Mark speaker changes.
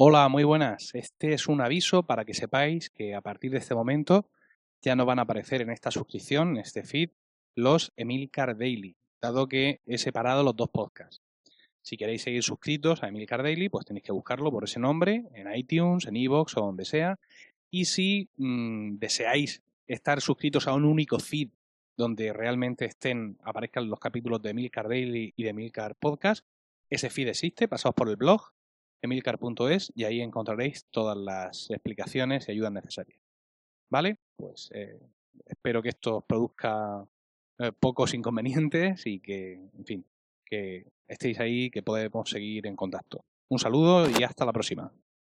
Speaker 1: Hola, muy buenas. Este es un aviso para que sepáis que a partir de este momento ya no van a aparecer en esta suscripción, en este feed, los Emilcar Daily, dado que he separado los dos podcasts. Si queréis seguir suscritos a Emilcar Daily, pues tenéis que buscarlo por ese nombre, en iTunes, en iVoox o donde sea. Y si mm, deseáis estar suscritos a un único feed donde realmente estén, aparezcan los capítulos de Emilcar Daily y de Emilcar Podcast, ese feed existe, pasaos por el blog emilcar.es y ahí encontraréis todas las explicaciones y ayudas necesarias. ¿Vale? Pues eh, espero que esto produzca eh, pocos inconvenientes y que, en fin, que estéis ahí, que podemos seguir en contacto. Un saludo y hasta la próxima.